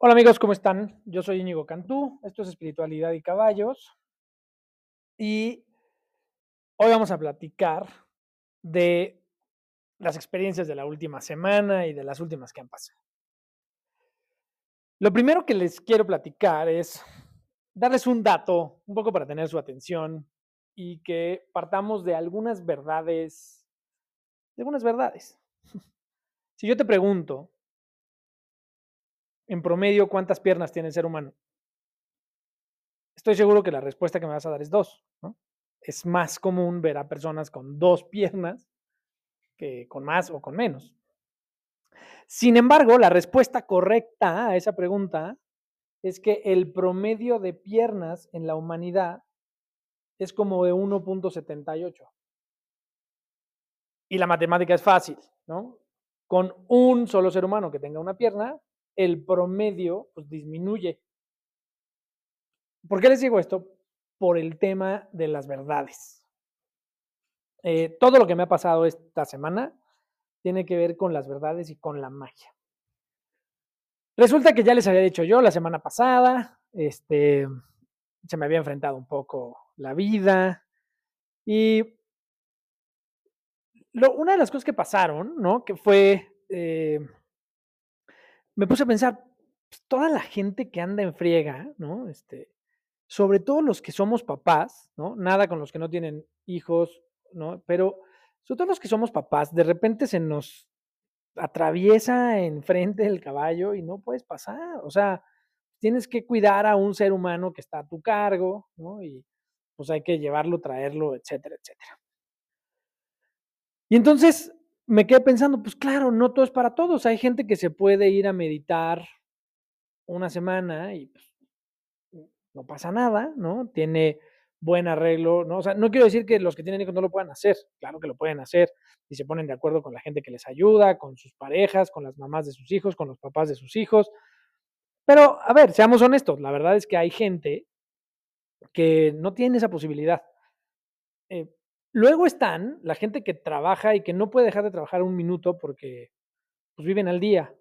Hola amigos, ¿cómo están? Yo soy Íñigo Cantú, esto es Espiritualidad y Caballos y hoy vamos a platicar de las experiencias de la última semana y de las últimas que han pasado. Lo primero que les quiero platicar es darles un dato, un poco para tener su atención y que partamos de algunas verdades, de algunas verdades. Si yo te pregunto, en promedio, ¿cuántas piernas tiene el ser humano? Estoy seguro que la respuesta que me vas a dar es dos. Es más común ver a personas con dos piernas que con más o con menos. Sin embargo, la respuesta correcta a esa pregunta es que el promedio de piernas en la humanidad es como de 1.78. Y la matemática es fácil, ¿no? Con un solo ser humano que tenga una pierna, el promedio pues, disminuye. ¿Por qué les digo esto? Por el tema de las verdades. Eh, todo lo que me ha pasado esta semana tiene que ver con las verdades y con la magia. Resulta que ya les había dicho yo la semana pasada, este, se me había enfrentado un poco la vida y lo, una de las cosas que pasaron, ¿no? Que fue eh, me puse a pensar, pues, toda la gente que anda en friega, ¿no? Este, sobre todo los que somos papás, ¿no? Nada con los que no tienen hijos, ¿no? Pero sobre todo los que somos papás, de repente se nos atraviesa enfrente del caballo y no puedes pasar, o sea, tienes que cuidar a un ser humano que está a tu cargo, ¿no? Y pues hay que llevarlo, traerlo, etcétera, etcétera. Y entonces me quedé pensando, pues claro, no todo es para todos. Hay gente que se puede ir a meditar una semana y pues, no pasa nada, ¿no? Tiene buen arreglo, ¿no? O sea, no quiero decir que los que tienen hijos no lo puedan hacer, claro que lo pueden hacer y se ponen de acuerdo con la gente que les ayuda, con sus parejas, con las mamás de sus hijos, con los papás de sus hijos. Pero, a ver, seamos honestos, la verdad es que hay gente que no tiene esa posibilidad. Eh, Luego están la gente que trabaja y que no puede dejar de trabajar un minuto porque pues, viven al día,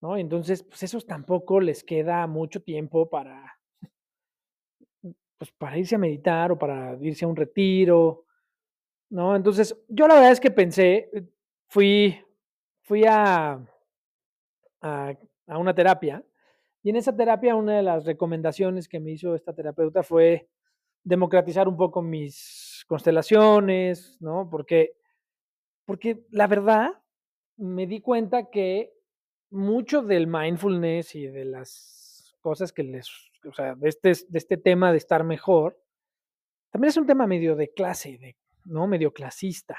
¿no? Entonces, pues esos tampoco les queda mucho tiempo para, pues, para irse a meditar o para irse a un retiro, ¿no? Entonces, yo la verdad es que pensé, eh, fui, fui a, a, a una terapia y en esa terapia una de las recomendaciones que me hizo esta terapeuta fue democratizar un poco mis constelaciones, ¿no? Porque, porque la verdad me di cuenta que mucho del mindfulness y de las cosas que les, o sea, de este, de este tema de estar mejor, también es un tema medio de clase, de, ¿no? Medio clasista.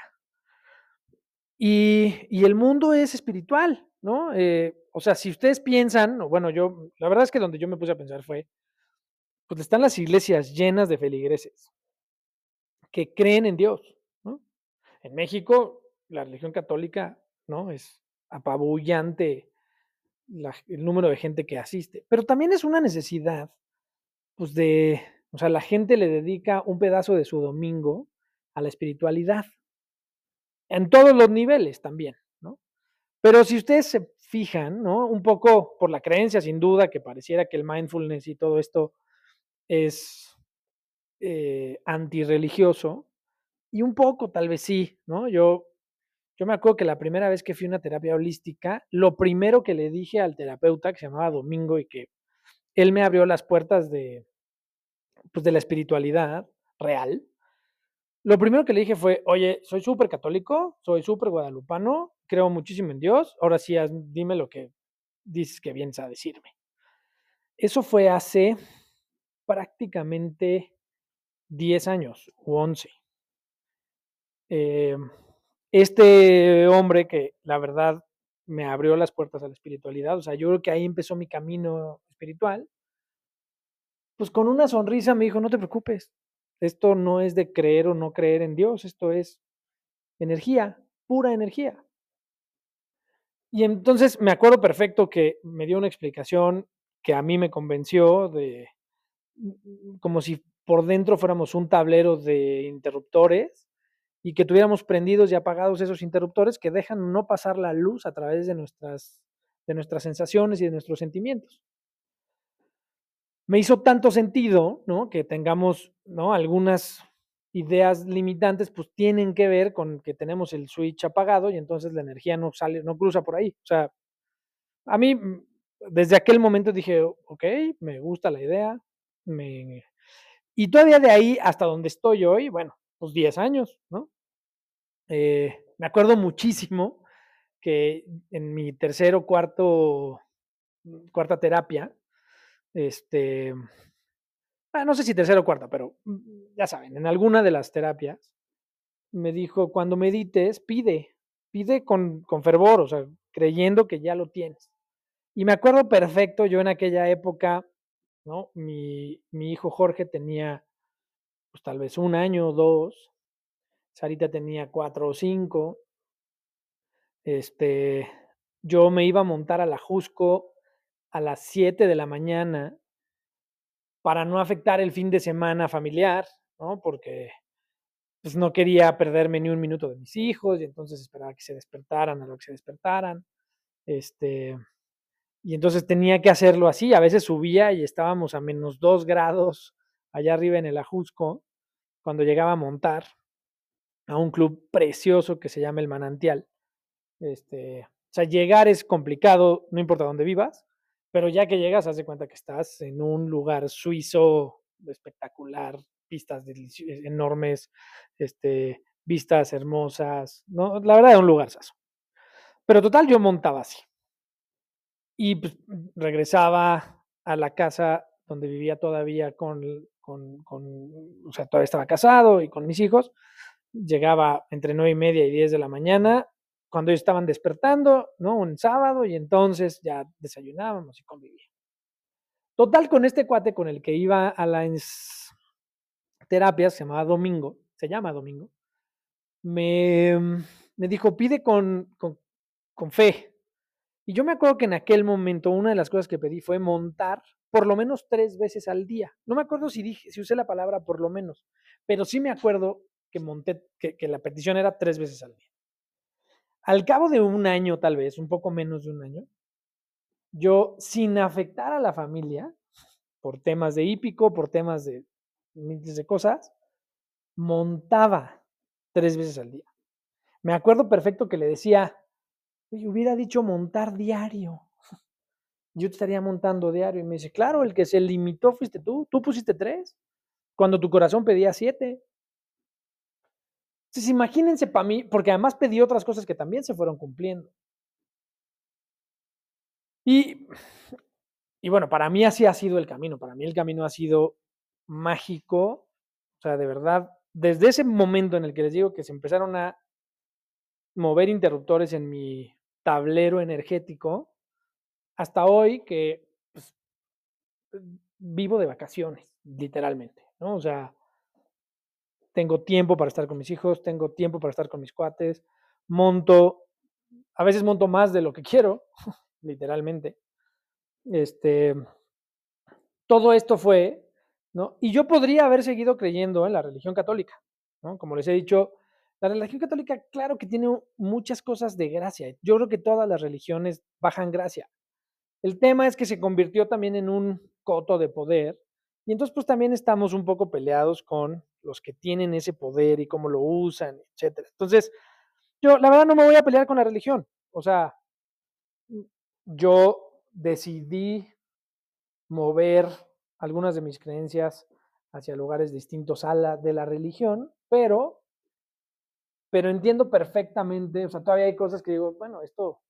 Y, y el mundo es espiritual, ¿no? Eh, o sea, si ustedes piensan, bueno, yo, la verdad es que donde yo me puse a pensar fue, pues están las iglesias llenas de feligreses, que creen en Dios. En México, la religión católica ¿no? es apabullante el número de gente que asiste, pero también es una necesidad, pues de, o sea, la gente le dedica un pedazo de su domingo a la espiritualidad, en todos los niveles también, ¿no? Pero si ustedes se fijan, ¿no? Un poco por la creencia, sin duda, que pareciera que el mindfulness y todo esto es eh, antirreligioso, y un poco tal vez sí, ¿no? Yo, yo me acuerdo que la primera vez que fui a una terapia holística, lo primero que le dije al terapeuta, que se llamaba Domingo, y que él me abrió las puertas de, pues, de la espiritualidad real, lo primero que le dije fue, oye, soy súper católico, soy súper guadalupano, creo muchísimo en Dios, ahora sí, dime lo que dices que vienes a decirme. Eso fue hace prácticamente 10 años u 11. Eh, este hombre que la verdad me abrió las puertas a la espiritualidad, o sea, yo creo que ahí empezó mi camino espiritual, pues con una sonrisa me dijo, no te preocupes, esto no es de creer o no creer en Dios, esto es energía, pura energía. Y entonces me acuerdo perfecto que me dio una explicación que a mí me convenció de como si por dentro fuéramos un tablero de interruptores y que tuviéramos prendidos y apagados esos interruptores que dejan no pasar la luz a través de nuestras de nuestras sensaciones y de nuestros sentimientos. Me hizo tanto sentido, ¿no? Que tengamos, ¿no? Algunas ideas limitantes, pues tienen que ver con que tenemos el switch apagado y entonces la energía no sale, no cruza por ahí. O sea, a mí, mm, desde aquel momento dije, ok, me gusta la idea, me... y todavía de ahí hasta donde estoy hoy, bueno, pues 10 años, ¿no? Eh, me acuerdo muchísimo que en mi tercero, cuarto, mm, cuarta terapia, este, ah, no sé si tercero o cuarta, pero mm, ya saben, en alguna de las terapias me dijo, cuando medites, pide, pide con, con fervor, o sea, creyendo que ya lo tienes. Y me acuerdo perfecto, yo en aquella época, ¿no? Mi, mi hijo Jorge tenía, pues tal vez un año o dos, Sarita tenía cuatro o cinco, este, yo me iba a montar a la Jusco a las 7 de la mañana para no afectar el fin de semana familiar, ¿no? Porque pues no quería perderme ni un minuto de mis hijos y entonces esperaba que se despertaran a lo que se despertaran. Este, y entonces tenía que hacerlo así. A veces subía y estábamos a menos dos grados allá arriba en el Ajusco cuando llegaba a montar a un club precioso que se llama El Manantial. Este, o sea, llegar es complicado, no importa dónde vivas, pero ya que llegas, haz de cuenta que estás en un lugar suizo espectacular, pistas enormes, este, vistas hermosas, ¿no? La verdad, es un lugar saso. Pero total, yo montaba así. Y pues, regresaba a la casa donde vivía todavía con, con, con, o sea, todavía estaba casado y con mis hijos. Llegaba entre nueve y media y 10 de la mañana, cuando ellos estaban despertando, ¿no? Un sábado y entonces ya desayunábamos y convivíamos. Total, con este cuate con el que iba a las terapias, se llamaba Domingo, se llama Domingo, me, me dijo, pide con, con, con fe. Y yo me acuerdo que en aquel momento una de las cosas que pedí fue montar por lo menos tres veces al día. No me acuerdo si dije, si usé la palabra por lo menos, pero sí me acuerdo que monté, que, que la petición era tres veces al día. Al cabo de un año, tal vez, un poco menos de un año, yo, sin afectar a la familia, por temas de hípico, por temas de miles de cosas, montaba tres veces al día. Me acuerdo perfecto que le decía, hubiera dicho montar diario. Yo te estaría montando diario. Y me dice, claro, el que se limitó fuiste tú. Tú pusiste tres. Cuando tu corazón pedía siete. Entonces, imagínense para mí, porque además pedí otras cosas que también se fueron cumpliendo. Y, y bueno, para mí así ha sido el camino. Para mí el camino ha sido mágico. O sea, de verdad, desde ese momento en el que les digo que se empezaron a mover interruptores en mi tablero energético, hasta hoy que pues, vivo de vacaciones, literalmente, ¿no? O sea, tengo tiempo para estar con mis hijos, tengo tiempo para estar con mis cuates, monto, a veces monto más de lo que quiero, literalmente. Este, todo esto fue, ¿no? Y yo podría haber seguido creyendo en la religión católica, ¿no? Como les he dicho, la religión católica, claro que tiene muchas cosas de gracia. Yo creo que todas las religiones bajan gracia. El tema es que se convirtió también en un coto de poder y entonces pues también estamos un poco peleados con los que tienen ese poder y cómo lo usan, etcétera. Entonces, yo la verdad no me voy a pelear con la religión. O sea, yo decidí mover algunas de mis creencias hacia lugares distintos a la de la religión, pero pero entiendo perfectamente, o sea, todavía hay cosas que digo, bueno, esto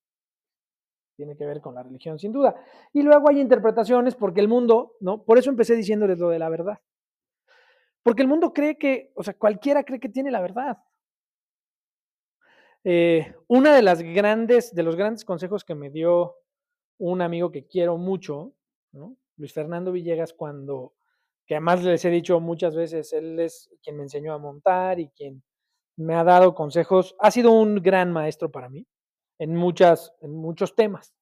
tiene que ver con la religión, sin duda. Y luego hay interpretaciones porque el mundo, ¿no? Por eso empecé diciéndoles lo de la verdad. Porque el mundo cree que, o sea, cualquiera cree que tiene la verdad. Eh, una de las grandes, de los grandes consejos que me dio un amigo que quiero mucho. Luis Fernando Villegas, cuando, que además les he dicho muchas veces, él es quien me enseñó a montar y quien me ha dado consejos, ha sido un gran maestro para mí en, muchas, en muchos temas.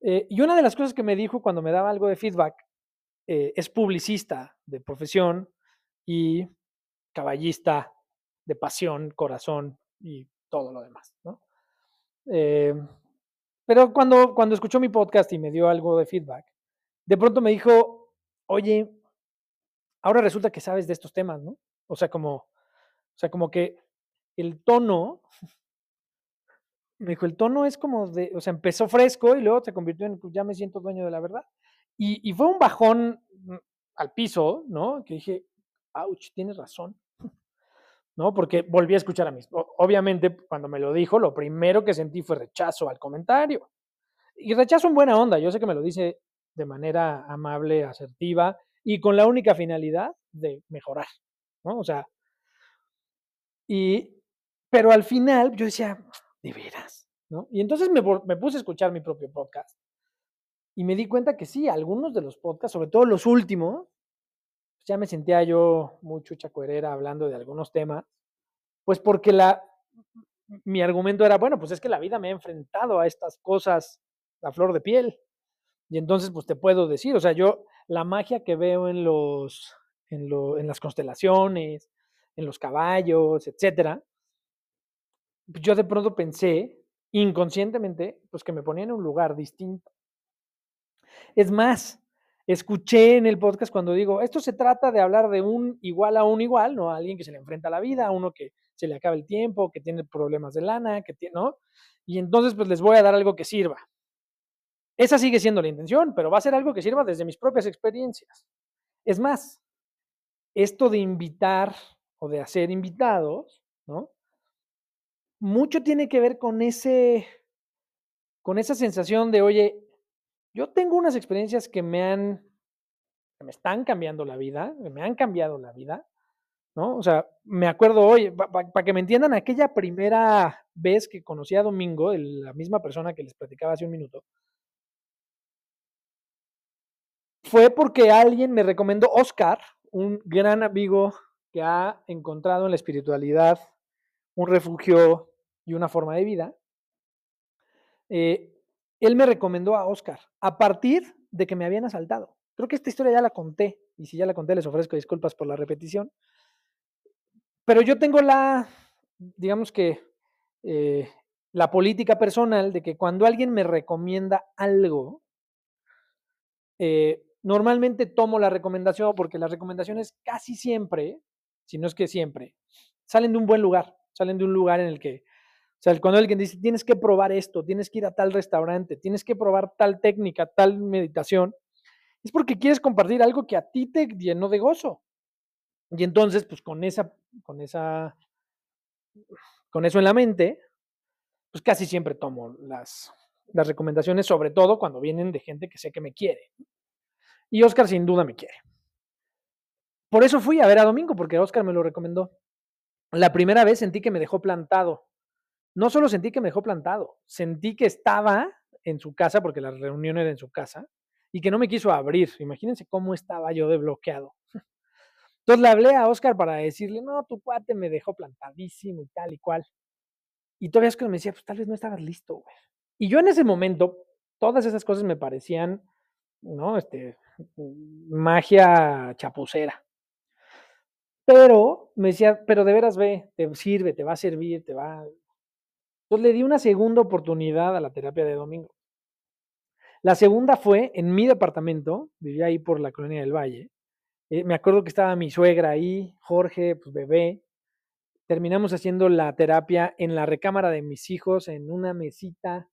Eh, y una de las cosas que me dijo cuando me daba algo de feedback, eh, es publicista de profesión y caballista de pasión, corazón y todo lo demás. ¿no? Eh, Pero cuando, cuando escuchó mi podcast y me dio algo de feedback, de pronto me dijo, oye, ahora resulta que sabes de estos temas, ¿no? O sea, como, o sea, como que el tono, me dijo, el tono es como de, o sea, empezó fresco y luego se convirtió en, pues ya me siento dueño de la verdad. Y, y fue un bajón mm, al piso, ¿no? Que dije, ouch, tienes razón. ¿no? Porque volví a escuchar a mis. Obviamente, cuando me lo dijo, lo primero que sentí fue rechazo al comentario. Y rechazo en buena onda. Yo sé que me lo dice de manera amable, asertiva y con la única finalidad de mejorar, ¿no? O sea, y, pero al final yo decía, de veras, ¿no? Y entonces me, me puse a escuchar mi propio podcast y me di cuenta que sí, algunos de los podcasts, sobre todo los últimos, ya me sentía yo mucho chacuerera hablando de algunos temas, pues porque la, mi argumento era, bueno, pues es que la vida me ha enfrentado a estas cosas a flor de piel. Y entonces, pues te puedo decir, o sea, yo la magia que veo en los, en, lo, en las constelaciones, en los caballos, etcétera, yo de pronto pensé, inconscientemente, pues que me ponía en un lugar distinto. Es más, escuché en el podcast cuando digo, esto se trata de hablar de un igual a un igual, ¿no? A alguien que se le enfrenta a la vida, a uno que se le acaba el tiempo, que tiene problemas de lana, que tiene, ¿no? Y entonces, pues les voy a dar algo que sirva. Esa sigue siendo la intención, pero va a ser algo que sirva desde mis propias experiencias. Es más, esto de invitar o de hacer invitados, ¿no? Mucho tiene que ver con ese, con esa sensación de, oye, yo tengo unas experiencias que me han, que me están cambiando la vida, que me han cambiado la vida, ¿no? O sea, me acuerdo hoy, para que me entiendan, aquella primera vez que conocí a Domingo, la misma persona que les platicaba hace un minuto, fue porque alguien me recomendó Oscar, un gran amigo que ha encontrado en la espiritualidad un refugio y una forma de vida. Eh, él me recomendó a Oscar a partir de que me habían asaltado. Creo que esta historia ya la conté, y si ya la conté les ofrezco disculpas por la repetición. Pero yo tengo la, digamos que, eh, la política personal de que cuando alguien me recomienda algo, eh, normalmente tomo la recomendación porque las recomendaciones casi siempre, si no es que siempre, salen de un buen lugar, salen de un lugar en el que o sea, cuando alguien dice, tienes que probar esto, tienes que ir a tal restaurante, tienes que probar tal técnica, tal meditación, es porque quieres compartir algo que a ti te llenó de gozo. Y entonces, pues con esa, con esa, con eso en la mente, pues casi siempre tomo las, las recomendaciones, sobre todo cuando vienen de gente que sé que me quiere. Y Oscar sin duda me quiere. Por eso fui a ver a Domingo, porque Oscar me lo recomendó. La primera vez sentí que me dejó plantado no solo sentí que me dejó plantado, sentí que estaba en su casa, porque la reunión era en su casa, y que no me quiso abrir. Imagínense cómo estaba yo de bloqueado. Entonces le hablé a Oscar para decirle, no, tu cuate me dejó plantadísimo y tal y cual. Y todavía Oscar me decía, pues tal vez no estabas listo, güey. Y yo en ese momento, todas esas cosas me parecían, ¿no? Este, magia chapucera. Pero me decía, pero de veras ve, te sirve, te va a servir, te va, entonces le di una segunda oportunidad a la terapia de domingo. La segunda fue en mi departamento, vivía ahí por la colonia del Valle. Eh, me acuerdo que estaba mi suegra ahí, Jorge, pues bebé. Terminamos haciendo la terapia en la recámara de mis hijos, en una mesita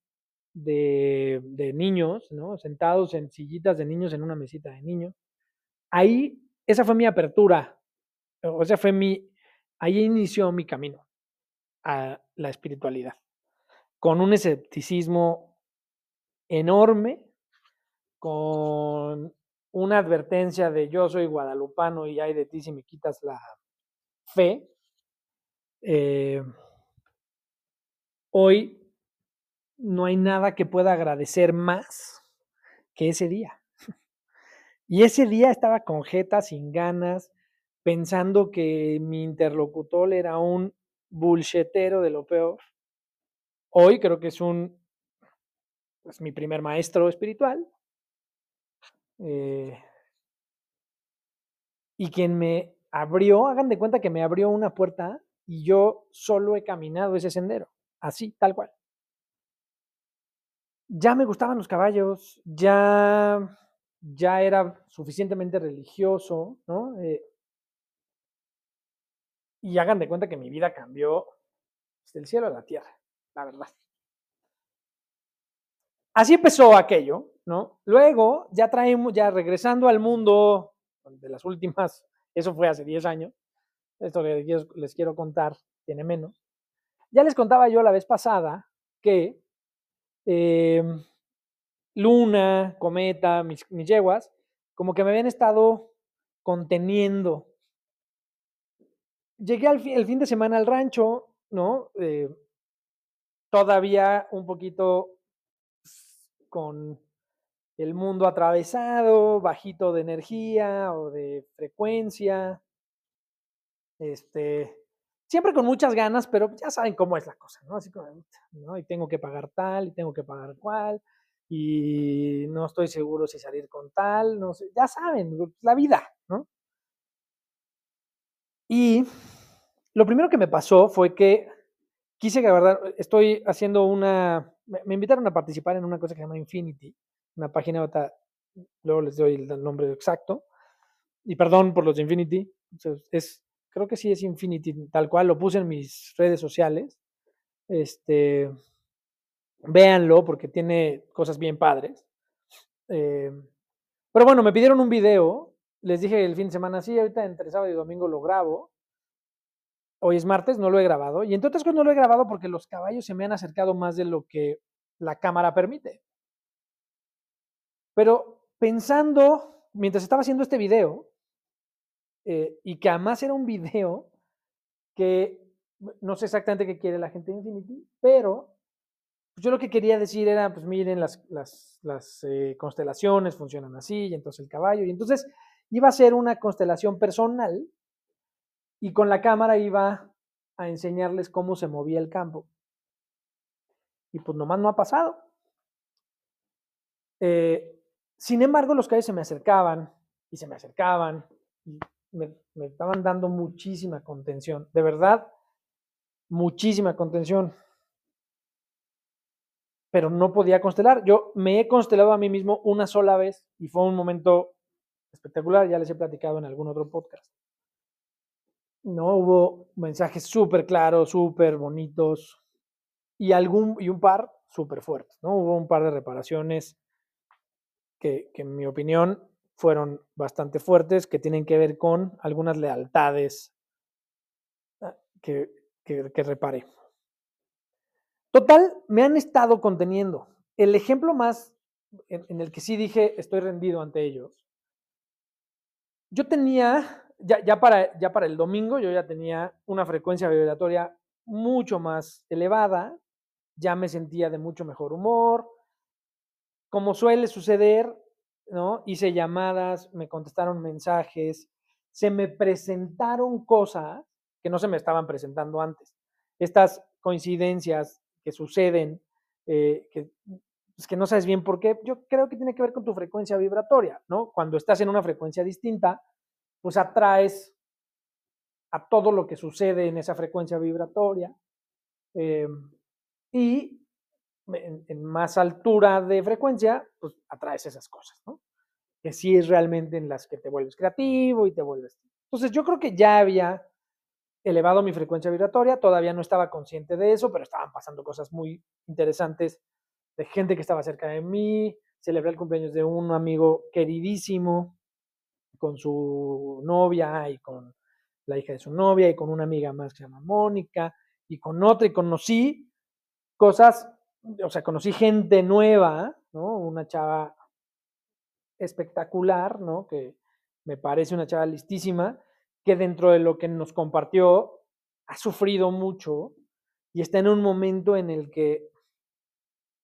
de, de niños, ¿no? Sentados en sillitas de niños en una mesita de niños. Ahí, esa fue mi apertura. O sea, fue mi, ahí inició mi camino a la espiritualidad con un escepticismo enorme, con una advertencia de yo soy guadalupano y hay de ti si me quitas la fe. Eh, hoy no hay nada que pueda agradecer más que ese día. Y ese día estaba con jeta, sin ganas, pensando que mi interlocutor era un bullshetero de lo peor. Hoy creo que es un, pues mi primer maestro espiritual. Eh, y quien me abrió, hagan de cuenta que me abrió una puerta y yo solo he caminado ese sendero, así, tal cual. ya me gustaban los caballos, ya, ya era suficientemente religioso, ¿no? Eh, y hagan de cuenta que mi vida cambió del cielo a la tierra, la verdad. Así empezó aquello, ¿no? Luego, ya traemos, ya regresando al mundo de las últimas, eso fue hace 10 años, esto les quiero contar, tiene menos. Ya les contaba yo la vez pasada que em, Luna, Cometa, mis, mis yeguas, como que me habían estado conteniendo. Llegué al el fin de semana al rancho, ¿no? Eh, todavía un poquito con el mundo atravesado, bajito de energía o de frecuencia. Este, siempre con muchas ganas, pero ya saben cómo es la cosa, ¿no? Así como, ¿no? Y tengo que pagar tal, y tengo que pagar cual, y no estoy seguro si salir con tal, no sé, ya saben, la vida, ¿no? Y lo primero que me pasó fue que quise grabar, estoy haciendo una, me invitaron a participar en una cosa que se llama Infinity, una página, luego les doy el nombre exacto, y perdón por los Infinity, es, creo que sí es Infinity, tal cual, lo puse en mis redes sociales, este, véanlo porque tiene cosas bien padres. Eh, pero bueno, me pidieron un video, les dije el fin de semana, sí, ahorita entre sábado y domingo lo grabo, Hoy es martes, no lo he grabado. Y entre otras cosas no lo he grabado porque los caballos se me han acercado más de lo que la cámara permite. Pero pensando, mientras estaba haciendo este video, eh, y que además era un video que no sé exactamente qué quiere la gente de Infinity, pero yo lo que quería decir era, pues miren, las, las, eh, constelaciones funcionan así, y entonces el caballo, y entonces iba a ser una constelación personal y con la cámara iba a enseñarles cómo se movía el campo. Y pues nomás no ha pasado. Eh, sin embargo, los caballos se me acercaban y se me acercaban y me estaban dando muchísima contención. De verdad, muchísima contención. Pero no podía constelar. Yo me he constelado a mí mismo una sola vez y fue un momento espectacular. Ya les he platicado en algún otro podcast. ¿no? Hubo mensajes súper claros, súper bonitos y, algún, y un par súper fuertes, ¿no? Hubo un par de reparaciones que, en mi opinión fueron bastante fuertes, que tienen que ver con algunas lealtades ah, que, que, que reparé. Total, me han estado conteniendo. El ejemplo más en, el que sí dije estoy rendido ante ellos. Yo tenía ya, para, ya para el domingo yo ya tenía una frecuencia vibratoria mucho más elevada, ya me sentía de mucho mejor humor. Como suele suceder, ¿no? Hice llamadas, me contestaron mensajes, se me presentaron cosas que no se me estaban presentando antes. Estas coincidencias que suceden, eh, que, pues, que no sabes bien por qué, yo creo que tiene que ver con tu frecuencia vibratoria, ¿no? Cuando estás en una frecuencia distinta, pues atraes a todo lo que sucede en esa frecuencia vibratoria. Em, y en, más altura de frecuencia, pues atraes esas cosas, ¿no? Que sí es realmente en las que te vuelves creativo y te vuelves... Entonces yo creo que ya había elevado mi frecuencia vibratoria, todavía no estaba consciente de eso, pero estaban pasando cosas muy interesantes de gente que estaba cerca de mí, celebré el cumpleaños de un amigo queridísimo, con su novia y con la hija de su novia y con una amiga más que se llama Mónica y con otra y conocí cosas, o sea, conocí gente nueva, ¿no? Una chava espectacular, ¿no? Que me parece una chava listísima, que dentro de lo que nos compartió ha sufrido mucho y está en un momento en el que,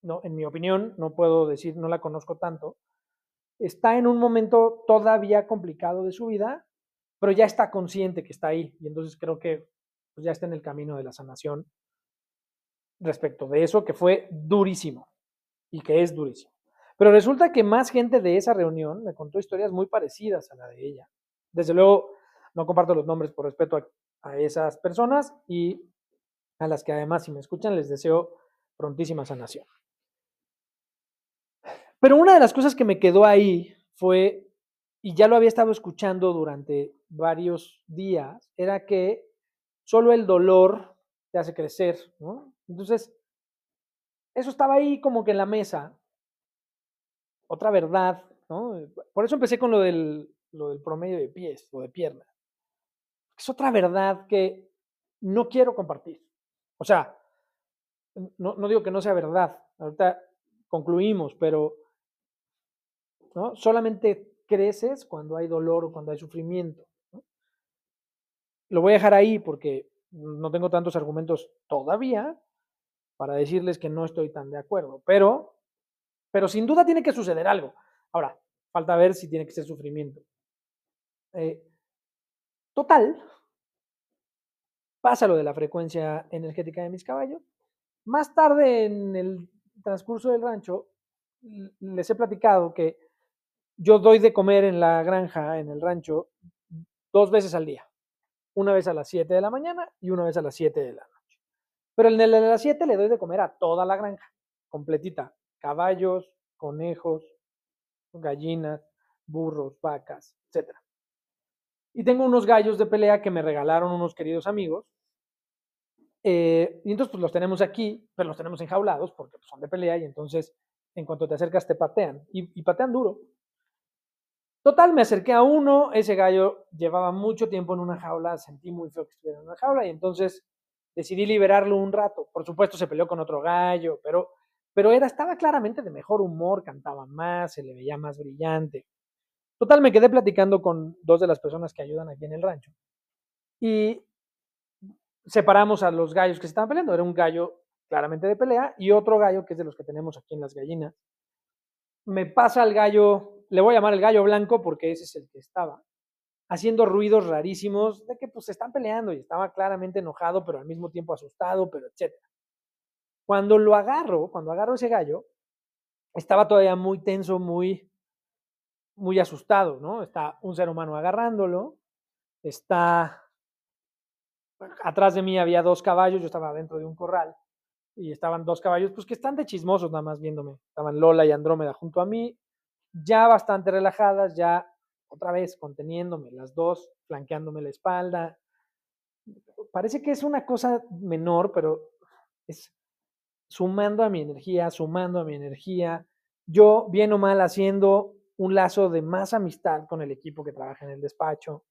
no, en mi opinión, no puedo decir, no la conozco tanto, está en un momento todavía complicado de su vida, pero ya está consciente que está ahí y entonces creo que pues, ya está en el camino de la sanación respecto de eso que fue durísimo y que es durísimo. Pero resulta que más gente de esa reunión me contó historias muy parecidas a la de ella. Desde luego, no comparto los nombres por respeto a, a esas personas y a las que además, si me escuchan, les deseo prontísima sanación. Pero una de las cosas que me quedó ahí fue, y ya lo había estado escuchando durante varios días, era que solo el dolor te hace crecer, ¿no? Entonces, eso estaba ahí como que en la mesa. Otra verdad, ¿no? Por eso empecé con lo del, lo del promedio de pies o de piernas. Es otra verdad que no quiero compartir. O sea, no, no digo que no sea verdad, ahorita concluimos, pero ¿no? solamente creces cuando hay dolor o cuando hay sufrimiento. Lo voy a dejar ahí porque no tengo tantos argumentos todavía para decirles que no estoy tan de acuerdo, pero, pero sin duda tiene que suceder algo. Ahora, falta ver si tiene que ser sufrimiento. Eh, total, pasa lo de la frecuencia energética de mis caballos. Más tarde en el transcurso del rancho, les he platicado que yo doy de comer en la granja, en el rancho, dos veces al día. Una vez a las 7 de la mañana y una vez a las 7 de la noche. Pero en el de las 7 le doy de comer a toda la granja, completita. Caballos, conejos, gallinas, burros, vacas, etc. Y tengo unos gallos de pelea que me regalaron unos queridos amigos. Eh, y entonces pues los tenemos aquí, pero los tenemos enjaulados porque pues, son de pelea y entonces en cuanto te acercas te patean. y patean duro. Total, me acerqué a uno, ese gallo llevaba mucho tiempo en una jaula, sentí muy feo que estuviera en una jaula y entonces decidí liberarlo un rato. Por supuesto se peleó con otro gallo, pero, pero era, estaba claramente de mejor humor, cantaba más, se le veía más brillante. Total, me quedé platicando con dos de las personas que ayudan aquí en el rancho y separamos a los gallos que se estaban peleando. Era un gallo claramente de pelea y otro gallo que es de los que tenemos aquí en las gallinas. Me pasa el gallo le voy a llamar el gallo blanco porque ese es el que estaba, haciendo ruidos rarísimos de que pues se están peleando y estaba claramente enojado, pero al mismo tiempo asustado, pero etcétera. Cuando lo agarro, cuando agarro ese gallo, estaba todavía muy tenso, muy, muy asustado, ¿no? Está un ser humano agarrándolo, está atrás de mí había dos caballos, yo estaba dentro de un corral y estaban dos caballos, pues que están de chismosos nada más viéndome. Estaban Lola y Andrómeda junto a mí, ya bastante relajadas, ya otra vez conteniéndome las dos, flanqueándome la espalda. Parece que es una cosa menor, pero es sumando a mi energía, sumando a mi energía. Yo, bien o mal, haciendo un lazo de más amistad con el equipo que trabaja en el despacho.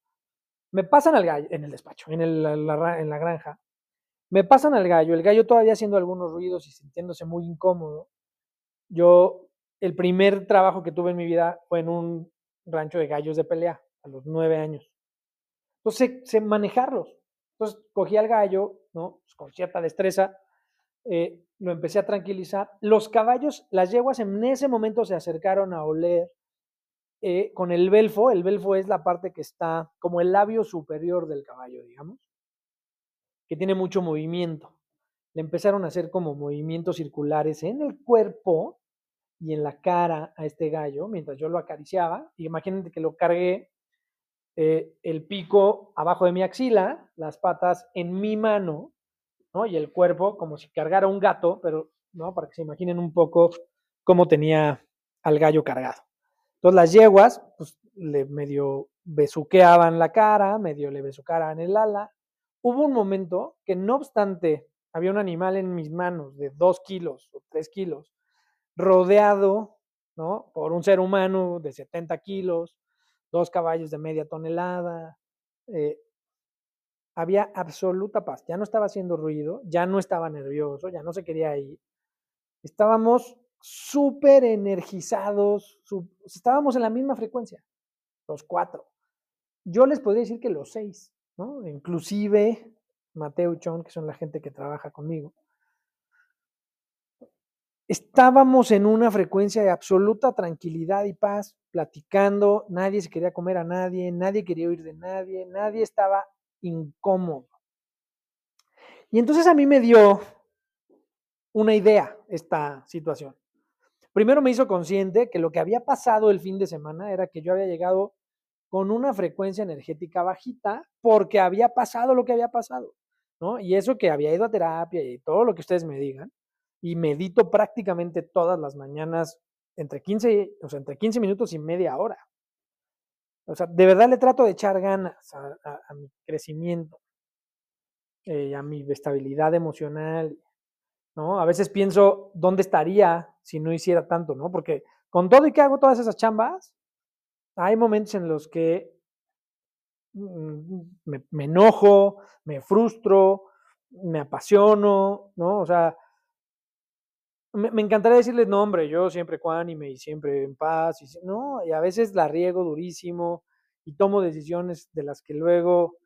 Me pasan al gallo, en el despacho, en, el, en la granja. Me pasan al gallo, el gallo todavía haciendo algunos ruidos y sintiéndose muy incómodo. Yo el primer trabajo que tuve en mi vida fue en un rancho de gallos de pelea a los nueve años. Entonces, sé, manejarlos. Entonces, cogí al gallo, ¿no? Pues, con cierta destreza, eh, lo empecé a tranquilizar. Los caballos, las yeguas en ese momento se acercaron a oler eh, con el belfo. El belfo es la parte que está como el labio superior del caballo, digamos, que tiene mucho movimiento. Le empezaron a hacer como movimientos circulares en el cuerpo y en la cara a este gallo mientras yo lo acariciaba. Y imagínate que lo cargué eh, el pico abajo de mi axila, las patas en mi mano, ¿no? Y el cuerpo como si cargara un gato, pero, ¿no? Para que se imaginen un poco cómo tenía al gallo cargado. Entonces las yeguas, pues le medio besuqueaban la cara, medio le besucaban el ala. Hubo un momento que no obstante había un animal en mis manos de dos kilos o tres kilos, rodeado ¿no? por un ser humano de 70 kilos, dos caballos de media tonelada. Eh, había absoluta paz, ya no estaba haciendo ruido, ya no estaba nervioso, ya no se quería ir. Estábamos súper energizados, estábamos en la misma frecuencia, los cuatro. Yo les podría decir que los seis, ¿no? inclusive Mateo y Chon, que son la gente que trabaja conmigo, estábamos en una frecuencia de absoluta tranquilidad y paz, platicando, nadie se quería comer a nadie, nadie quería oír de nadie, nadie estaba incómodo. Y entonces a mí me dio una idea esta situación. Primero me hizo consciente que lo que había pasado el fin de semana era que yo había llegado con una frecuencia energética bajita porque había pasado lo que había pasado, ¿no? Y eso que había ido a terapia y todo lo que ustedes me digan, y medito prácticamente todas las mañanas entre 15, o sea, entre 15 minutos y media hora. O sea, de verdad le trato de echar ganas a, mi crecimiento, eh, a mi estabilidad emocional, ¿no? A veces pienso, ¿dónde estaría si no hiciera tanto, no? Porque con todo y que hago todas esas chambas, hay momentos en los que mm, me, enojo, me frustro, me apasiono, ¿no? O sea, me, encantaría decirles, no, hombre, yo siempre cuánime y siempre en paz, y, no, y a veces la riego durísimo y tomo decisiones de las que luego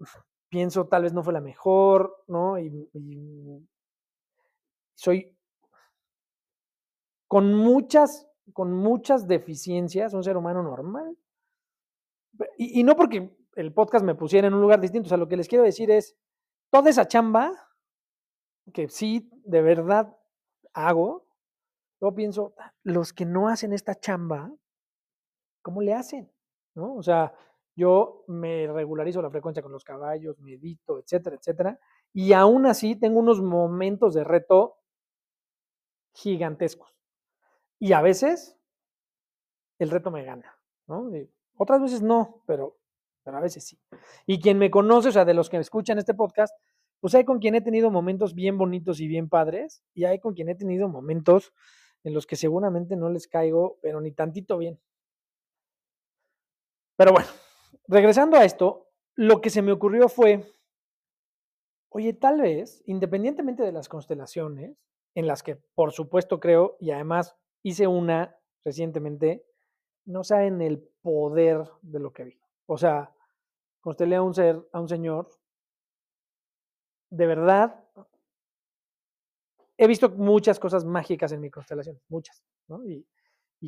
pienso tal vez no fue la mejor, ¿no? y soy con muchas, con muchas deficiencias, un ser humano normal. Y, no porque el podcast me pusiera en un lugar distinto, o sea, lo que les quiero decir es, toda esa chamba que sí, de verdad hago, yo pienso, los que no hacen esta chamba, ¿cómo le hacen? ¿No? O sea, yo me regularizo la frecuencia con los caballos, medito, etcétera, etcétera, y aún así tengo unos momentos de reto gigantescos. Y a veces el reto me gana, ¿no? otras veces no, pero, pero a veces sí. Y quien me conoce, o sea, de los que me escuchan este podcast, pues hay con quien he tenido momentos bien bonitos y bien padres, y hay con quien he tenido momentos en los que seguramente no les caigo, pero ni tantito bien. Pero bueno, regresando a esto, lo que se me ocurrió fue, oye, tal vez, independientemente de las constelaciones, en las que por supuesto creo, y además hice una recientemente, no saben el poder de lo que vi. O sea, constelé a un ser, a un señor, de verdad, he visto muchas cosas mágicas en mi constelación, muchas, ¿no? Y,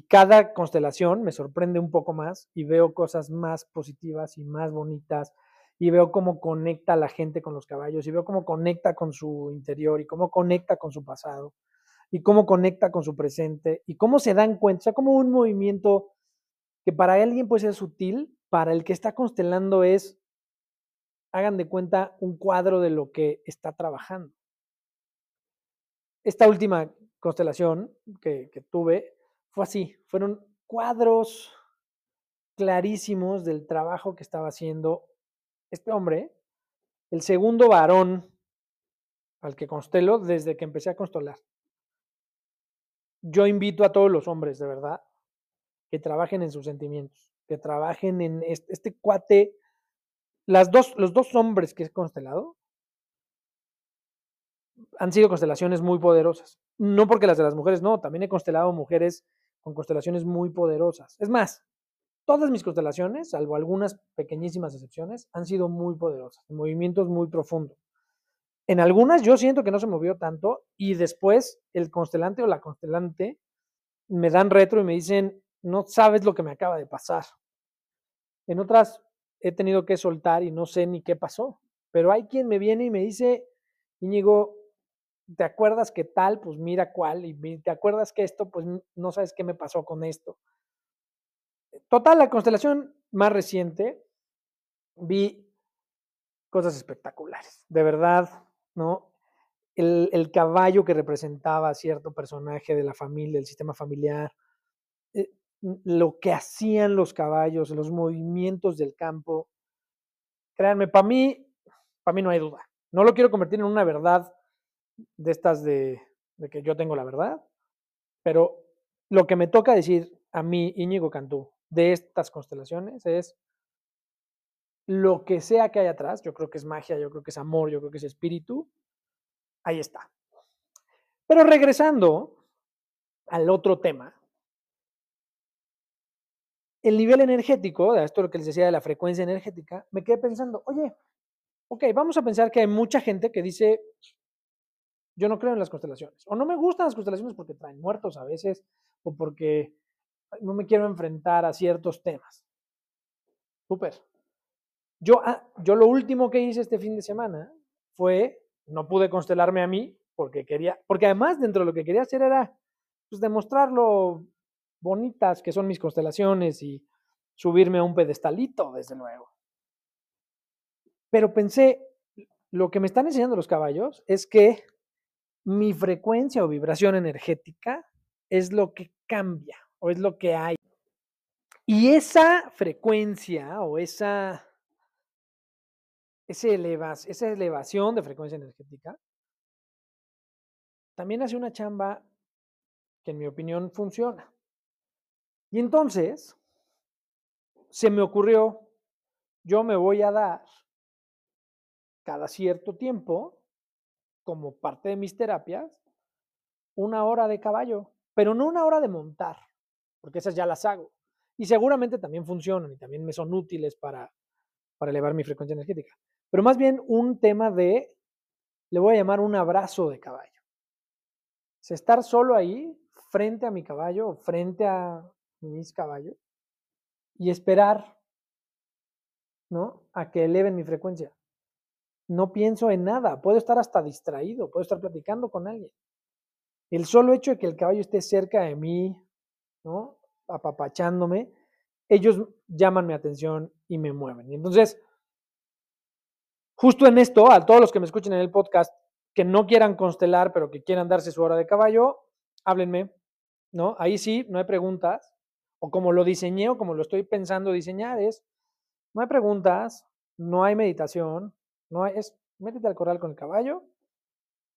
cada constelación me sorprende un poco más y veo cosas más positivas y más bonitas y veo cómo conecta la gente con los caballos y veo cómo conecta con su interior y cómo conecta con su pasado y cómo conecta con su presente y cómo se dan cuenta, o sea, como un movimiento que para alguien puede ser sutil, para el que está constelando es, hagan de cuenta, un cuadro de lo que está trabajando. Esta última constelación que, tuve fue así, fueron cuadros clarísimos del trabajo que estaba haciendo este hombre, el segundo varón al que constelo desde que empecé a constelar yo invito a todos los hombres, de verdad, que trabajen en sus sentimientos, que trabajen en este, cuate. Las dos, los dos hombres que he constelado han sido constelaciones muy poderosas. No porque las de las mujeres no, también he constelado mujeres con constelaciones muy poderosas. Es más, todas mis constelaciones, salvo algunas pequeñísimas excepciones, han sido muy poderosas, movimientos muy profundos. En algunas yo siento que no se movió tanto y después el constelante o la constelante me dan retro y me dicen, no sabes lo que me acaba de pasar. En otras he tenido que soltar y no sé ni qué pasó, pero hay quien me viene y me dice, Íñigo, ¿te acuerdas que tal? Pues mira cuál, y te acuerdas que esto, pues no sabes qué me pasó con esto. Total, la constelación más reciente, vi cosas espectaculares. De verdad, ¿no? El, caballo que representaba a cierto personaje de la familia, del sistema familiar, eh, lo que hacían los caballos, los movimientos del campo. Créanme, para mí, para mí no hay duda. No lo quiero convertir en una verdad de estas de, de que yo tengo la verdad, pero lo que me toca decir a mí, Íñigo Cantú, de estas constelaciones es lo que sea que hay atrás, yo creo que es magia, yo creo que es amor, yo creo que es espíritu, ahí está. Pero regresando al otro tema, el nivel energético, esto es lo que les decía de la frecuencia energética, me quedé pensando, oye, ok, vamos a pensar que hay mucha gente que dice, yo no creo en las constelaciones, o no me gustan las constelaciones porque traen muertos a veces, o porque no me quiero enfrentar a ciertos temas. Súper. Yo, ah, yo lo último que hice este fin de semana fue, no pude constelarme a mí porque quería, porque además dentro de lo que quería hacer era pues, demostrar lo bonitas que son mis constelaciones y subirme a un pedestalito, desde luego. Pero pensé, lo que me están enseñando los caballos es que mi frecuencia o vibración energética es lo que cambia o es lo que hay. Y esa frecuencia o esa, esa elevación de frecuencia energética también hace una chamba que en mi opinión funciona. Y entonces se me ocurrió, yo me voy a dar cada cierto tiempo, como parte de mis terapias, una hora de caballo, pero no una hora de montar, porque esas ya las hago. Y seguramente también funcionan y también me son útiles para, para elevar mi frecuencia energética. Pero más bien un tema de, le voy a llamar un abrazo de caballo. Es estar solo ahí, frente a mi caballo, frente a mis caballos, y esperar, ¿no? A que eleven mi frecuencia. No pienso en nada, puedo estar hasta distraído, puedo estar platicando con alguien. El solo hecho de que el caballo esté cerca de mí, ¿no? apapachándome, ellos llaman mi atención y me mueven. Y entonces, justo en esto, a todos los que me escuchen en el podcast, que no quieran constelar, pero que quieran darse su hora de caballo, háblenme, ¿no? Ahí sí, no hay preguntas, o como lo diseñé o como lo estoy pensando diseñar, es, no hay preguntas, no hay meditación, no hay, es, métete al corral con el caballo,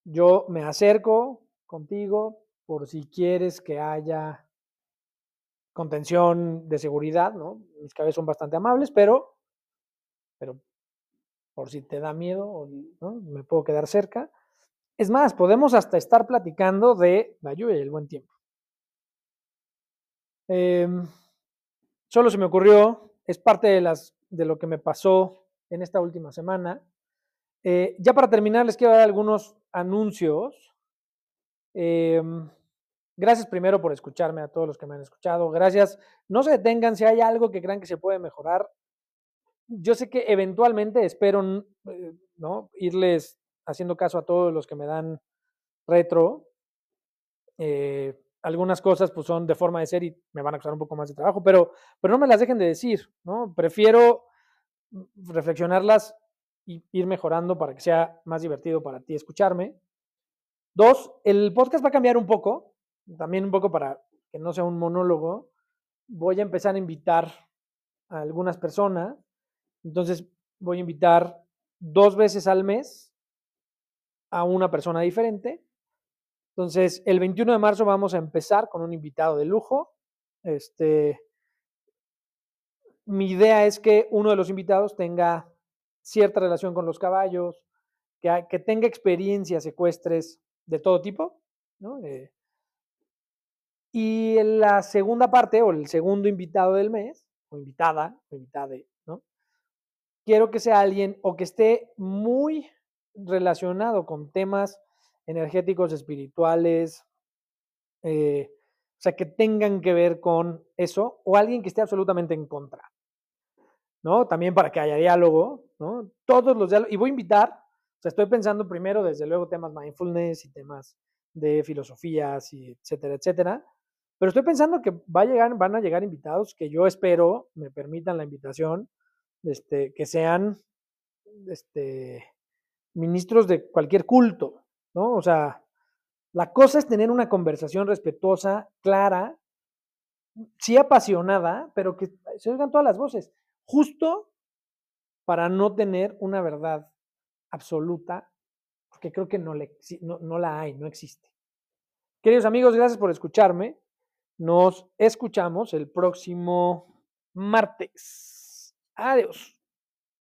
yo me acerco contigo por si quieres que haya contención de seguridad, ¿no? Mis caballos son bastante amables, pero, pero por si te da miedo, ¿no? me puedo quedar cerca. Es más, podemos hasta estar platicando de la lluvia y el buen tiempo. Em, solo se me ocurrió, es parte de, las, de lo que me pasó en esta última semana. Eh, ya para terminar, les quiero dar algunos anuncios. Em, Gracias primero por escucharme a todos los que me han escuchado. Gracias. No se detengan si hay algo que crean que se puede mejorar. Yo sé que eventualmente espero eh, ¿no? irles haciendo caso a todos los que me dan retro. Eh, algunas cosas pues son de forma de ser y me van a costar un poco más de trabajo, pero, pero no me las dejen de decir, ¿no? Prefiero reflexionarlas y ir mejorando para que sea más divertido para ti escucharme. Dos, el podcast va a cambiar un poco también un poco para que no sea un monólogo, voy a empezar a invitar a algunas personas. Entonces voy a invitar dos veces al mes a una persona diferente. Entonces, el 21 de marzo vamos a empezar con un invitado de lujo. Este, mi idea es que uno de los invitados tenga cierta relación con los caballos, que, tenga experiencias ecuestres de todo tipo, ¿no? Eh, y la segunda parte, o el segundo invitado del mes, o invitada, o invitada, ¿no? Quiero que sea alguien o que esté muy relacionado con temas energéticos, espirituales, eh, o sea, que tengan que ver con eso, o alguien que esté absolutamente en contra, ¿no? También para que haya diálogo, ¿no? Todos los diálogos, y voy a invitar, o sea, estoy pensando primero, desde luego, temas mindfulness y temas de filosofías y etcétera, etcétera, pero estoy pensando que va a llegar, van a llegar invitados que yo espero me permitan la invitación, este, que sean este, ministros de cualquier culto, ¿no? O sea, la cosa es tener una conversación respetuosa, clara, sí apasionada, pero que se oigan todas las voces, justo para no tener una verdad absoluta, porque creo que no, le, no, no la hay, no existe. Queridos amigos, gracias por escucharme. Nos escuchamos el próximo martes. Adiós.